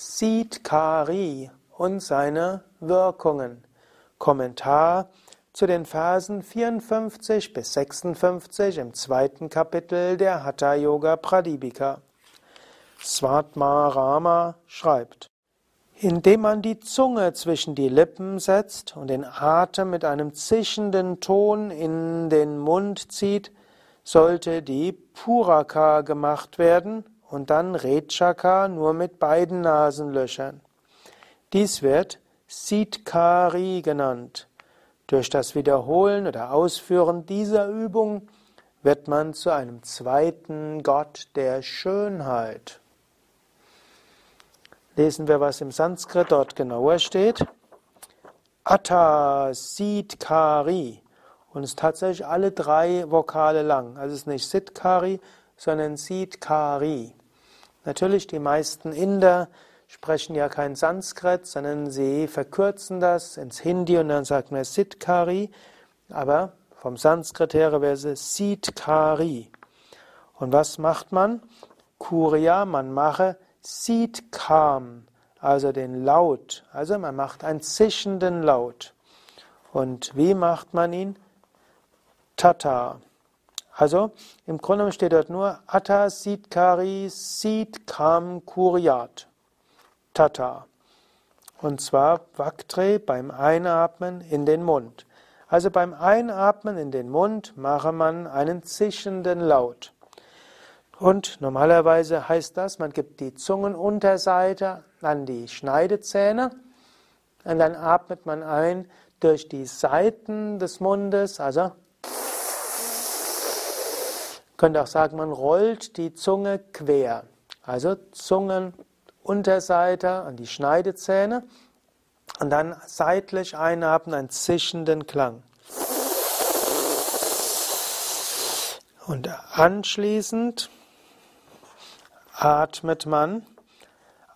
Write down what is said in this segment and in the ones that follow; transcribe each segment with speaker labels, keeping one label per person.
Speaker 1: Siddhkari und seine Wirkungen. Kommentar zu den Versen 54 bis 56 im zweiten Kapitel der Hatha Yoga Pradipika. Svatmarama schreibt, indem man die Zunge zwischen die Lippen setzt und den Atem mit einem zischenden Ton in den Mund zieht, sollte die Puraka gemacht werden und dann Rechaka nur mit beiden Nasenlöchern. Dies wird Siddhkari genannt. Durch das Wiederholen oder Ausführen dieser Übung wird man zu einem zweiten Gott der Schönheit. Lesen wir, was im Sanskrit dort genauer steht. Atta Siddhkari. Und es ist tatsächlich alle drei Vokale lang. Also es ist nicht Siddhkari, sondern Siddhkari. Natürlich, die meisten Inder sprechen ja kein Sanskrit, sondern sie verkürzen das ins Hindi und dann sagt man Siddhkari. Aber vom Sanskrit her wäre es Siddhkari. Und was macht man? Kuriya, man mache Siddhkam, also den Laut. Also man macht einen zischenden Laut. Und wie macht man ihn? Tata. Also im Grunde steht dort nur Atta Siddhkari Siddhkam Kuryat. Tata. Und zwar Vaktre beim Einatmen in den Mund. Also beim Einatmen in den Mund mache man einen zischenden Laut. Und normalerweise heißt das, man gibt die Zungenunterseite an die Schneidezähne und dann atmet man ein durch die Seiten des Mundes, also könnte auch sagen, man rollt die Zunge quer. Also Zungenunterseite an die Schneidezähne und dann seitlich einatmen, einen zischenden Klang. Und anschließend atmet man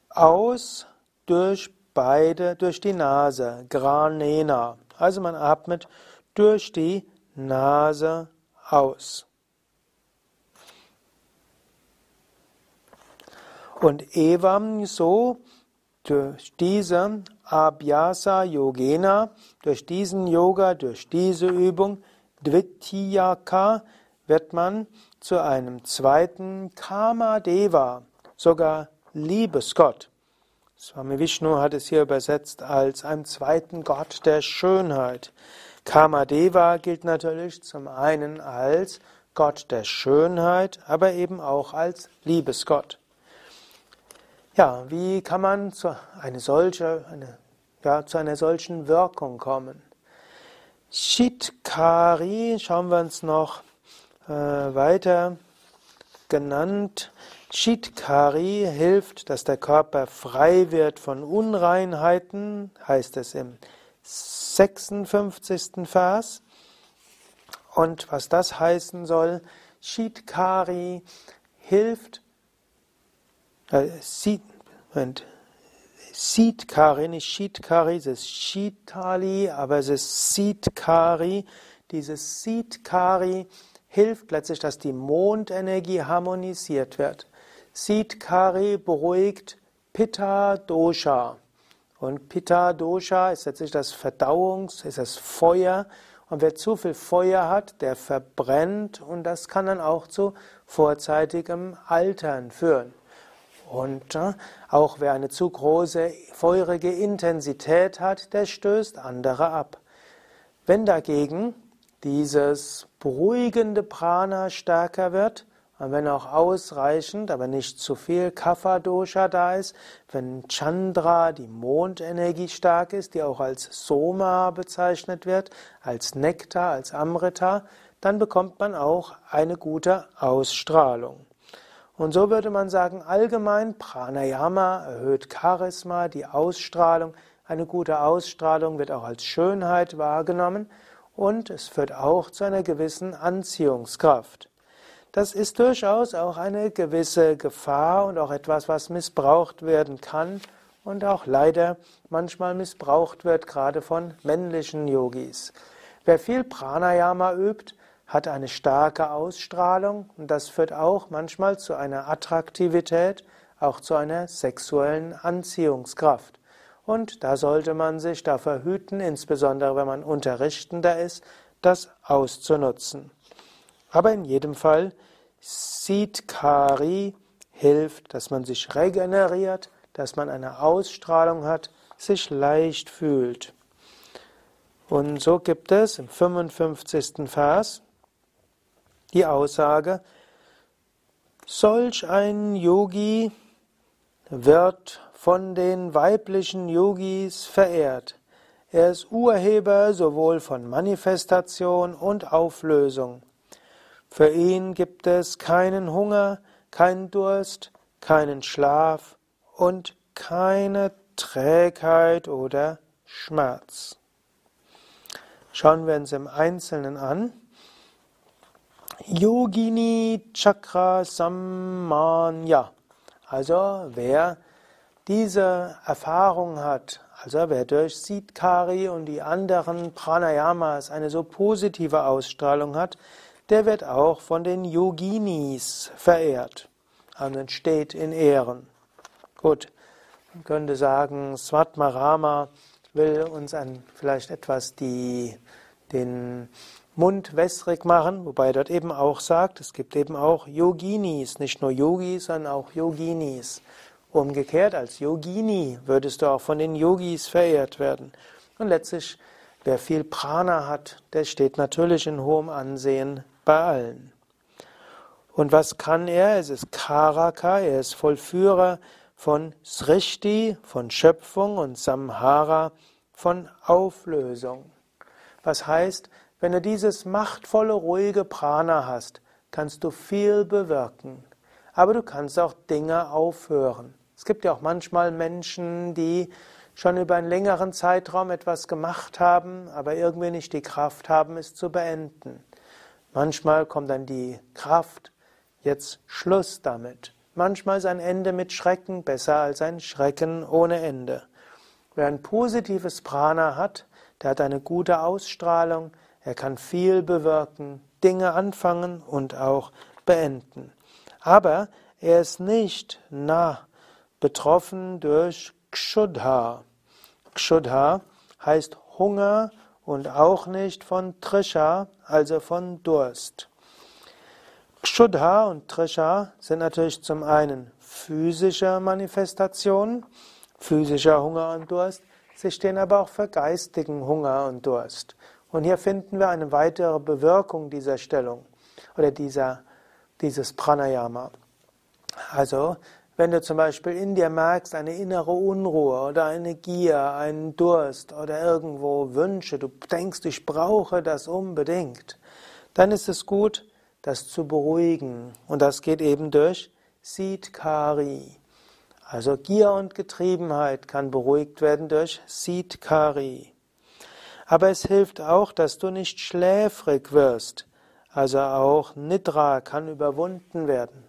Speaker 1: aus durch beide, durch die Nase, Granena. Also man atmet durch die Nase aus. Und evam so durch diese Abhyasa Yogena, durch diesen Yoga, durch diese Übung, Dvitiyaka, wird man zu einem zweiten Kama Deva, sogar Liebesgott. Swami Vishnu hat es hier übersetzt als einem zweiten Gott der Schönheit. Kama Deva gilt natürlich zum einen als Gott der Schönheit, aber eben auch als Liebesgott. Ja, wie kann man zu, eine solche, eine, ja, zu einer solchen Wirkung kommen? Shitkari, schauen wir uns noch äh, weiter genannt. Shitkari hilft, dass der Körper frei wird von Unreinheiten, heißt es im 56. Vers. Und was das heißen soll, Shitkari hilft, äh, und Siddhkari, nicht Shitkari, es ist Shitali, aber es ist Siddhkari. Dieses Siddhkari hilft letztlich, dass die Mondenergie harmonisiert wird. Siddhkari beruhigt Pitta Dosha. Und Pitta Dosha ist letztlich das Verdauungs-, ist das Feuer. Und wer zu viel Feuer hat, der verbrennt und das kann dann auch zu vorzeitigem Altern führen. Und auch wer eine zu große feurige Intensität hat, der stößt andere ab. Wenn dagegen dieses beruhigende Prana stärker wird, und wenn auch ausreichend, aber nicht zu viel Kapha-Dosha da ist, wenn Chandra, die Mondenergie stark ist, die auch als Soma bezeichnet wird, als Nektar, als Amrita, dann bekommt man auch eine gute Ausstrahlung. Und so würde man sagen, allgemein Pranayama erhöht Charisma, die Ausstrahlung. Eine gute Ausstrahlung wird auch als Schönheit wahrgenommen und es führt auch zu einer gewissen Anziehungskraft. Das ist durchaus auch eine gewisse Gefahr und auch etwas, was missbraucht werden kann und auch leider manchmal missbraucht wird, gerade von männlichen Yogis. Wer viel Pranayama übt, hat eine starke Ausstrahlung und das führt auch manchmal zu einer Attraktivität, auch zu einer sexuellen Anziehungskraft. Und da sollte man sich dafür hüten, insbesondere wenn man Unterrichtender ist, das auszunutzen. Aber in jedem Fall, Siddhkari hilft, dass man sich regeneriert, dass man eine Ausstrahlung hat, sich leicht fühlt. Und so gibt es im 55. Vers die Aussage, solch ein Yogi wird von den weiblichen Yogis verehrt. Er ist Urheber sowohl von Manifestation und Auflösung. Für ihn gibt es keinen Hunger, keinen Durst, keinen Schlaf und keine Trägheit oder Schmerz. Schauen wir uns im Einzelnen an. Yogini Chakra Sammanya. Also wer diese Erfahrung hat, also wer durch Siddhkari und die anderen Pranayamas eine so positive Ausstrahlung hat, der wird auch von den Yoginis verehrt. Also steht in Ehren. Gut, man könnte sagen, Svatmarama will uns an vielleicht etwas die, den Mund wässrig machen, wobei er dort eben auch sagt, es gibt eben auch Yoginis, nicht nur Yogis, sondern auch Yoginis. Umgekehrt, als Yogini würdest du auch von den Yogis verehrt werden. Und letztlich, wer viel Prana hat, der steht natürlich in hohem Ansehen bei allen. Und was kann er? Es ist Karaka, er ist Vollführer von Srishti, von Schöpfung und Samhara, von Auflösung. Was heißt, wenn du dieses machtvolle, ruhige Prana hast, kannst du viel bewirken. Aber du kannst auch Dinge aufhören. Es gibt ja auch manchmal Menschen, die schon über einen längeren Zeitraum etwas gemacht haben, aber irgendwie nicht die Kraft haben, es zu beenden. Manchmal kommt dann die Kraft, jetzt Schluss damit. Manchmal ist ein Ende mit Schrecken besser als ein Schrecken ohne Ende. Wer ein positives Prana hat, der hat eine gute Ausstrahlung, er kann viel bewirken, Dinge anfangen und auch beenden. Aber er ist nicht nah betroffen durch Kshudha. Kshudha heißt Hunger und auch nicht von Trisha, also von Durst. Kshudha und Trisha sind natürlich zum einen physische Manifestationen, physischer Hunger und Durst, sie stehen aber auch für geistigen Hunger und Durst. Und hier finden wir eine weitere Bewirkung dieser Stellung oder dieser, dieses Pranayama. Also wenn du zum Beispiel in dir merkst eine innere Unruhe oder eine Gier, einen Durst oder irgendwo Wünsche, du denkst, ich brauche das unbedingt, dann ist es gut, das zu beruhigen. Und das geht eben durch Siddhkari. Also Gier und Getriebenheit kann beruhigt werden durch Siddhkari. Aber es hilft auch, dass du nicht schläfrig wirst. Also auch Nidra kann überwunden werden.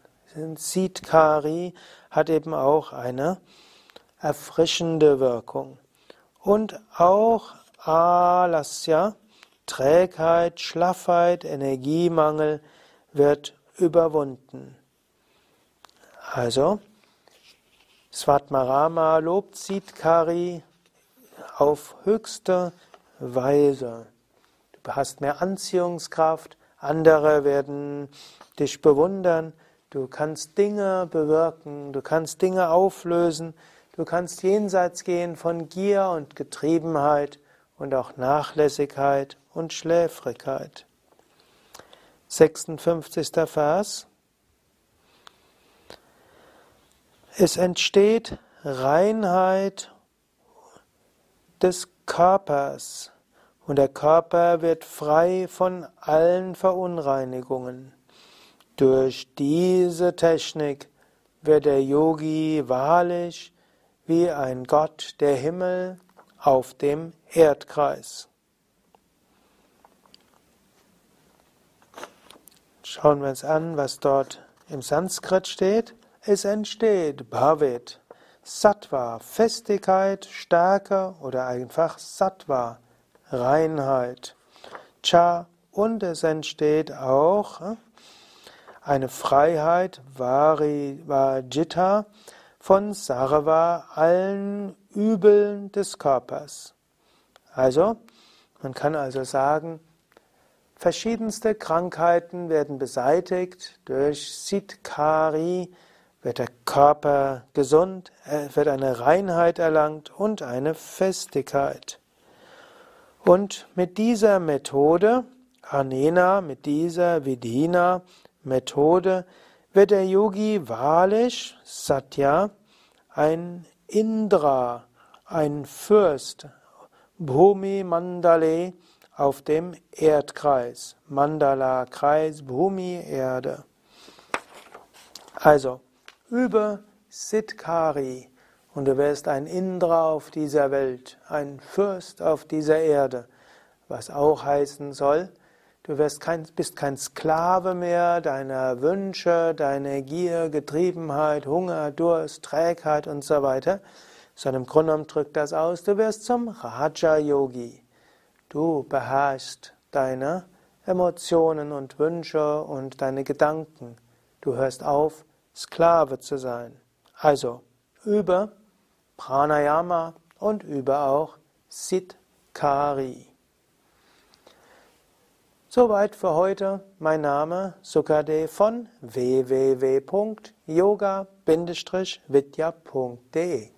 Speaker 1: Siddhkari hat eben auch eine erfrischende Wirkung. Und auch Alasya, Trägheit, Schlaffheit, Energiemangel wird überwunden. Also, Svatmarama lobt Siddhkari auf höchste Weise. Du hast mehr Anziehungskraft, andere werden dich bewundern, Du kannst Dinge bewirken, du kannst Dinge auflösen, du kannst jenseits gehen von Gier und Getriebenheit und auch Nachlässigkeit und Schläfrigkeit. 56. Vers. Es entsteht Reinheit des Körpers und der Körper wird frei von allen Verunreinigungen. Durch diese Technik wird der Yogi wahrlich wie ein Gott der Himmel auf dem Erdkreis. Schauen wir uns an, was dort im Sanskrit steht. Es entsteht Bhavit, Sattva, Festigkeit, Stärke oder einfach Sattva, Reinheit. Cha und es entsteht auch eine Freiheit, Vajita, von Sarva, allen Übeln des Körpers. Also, man kann also sagen, verschiedenste Krankheiten werden beseitigt durch Siddhkari, wird der Körper gesund, wird eine Reinheit erlangt und eine Festigkeit. Und mit dieser Methode, Anena, mit dieser Vidina Methode, wird der Yogi wahrlich, Satya, ein Indra, ein Fürst, Bhumi Mandale auf dem Erdkreis. Mandala Kreis, Bhumi Erde. Also, Übe Siddhkari und du wirst ein Indra auf dieser Welt, ein Fürst auf dieser Erde, was auch heißen soll, du wirst kein, bist kein Sklave mehr deiner Wünsche, deiner Gier, Getriebenheit, Hunger, Durst, Trägheit und so weiter, sondern im Grunde genommen drückt das aus, du wirst zum Raja Yogi. Du beherrschst deine Emotionen und Wünsche und deine Gedanken. Du hörst auf, Sklave zu sein. Also über Pranayama und über auch Siddhkari. Soweit für heute. Mein Name Sukade von www.yoga-vidya.de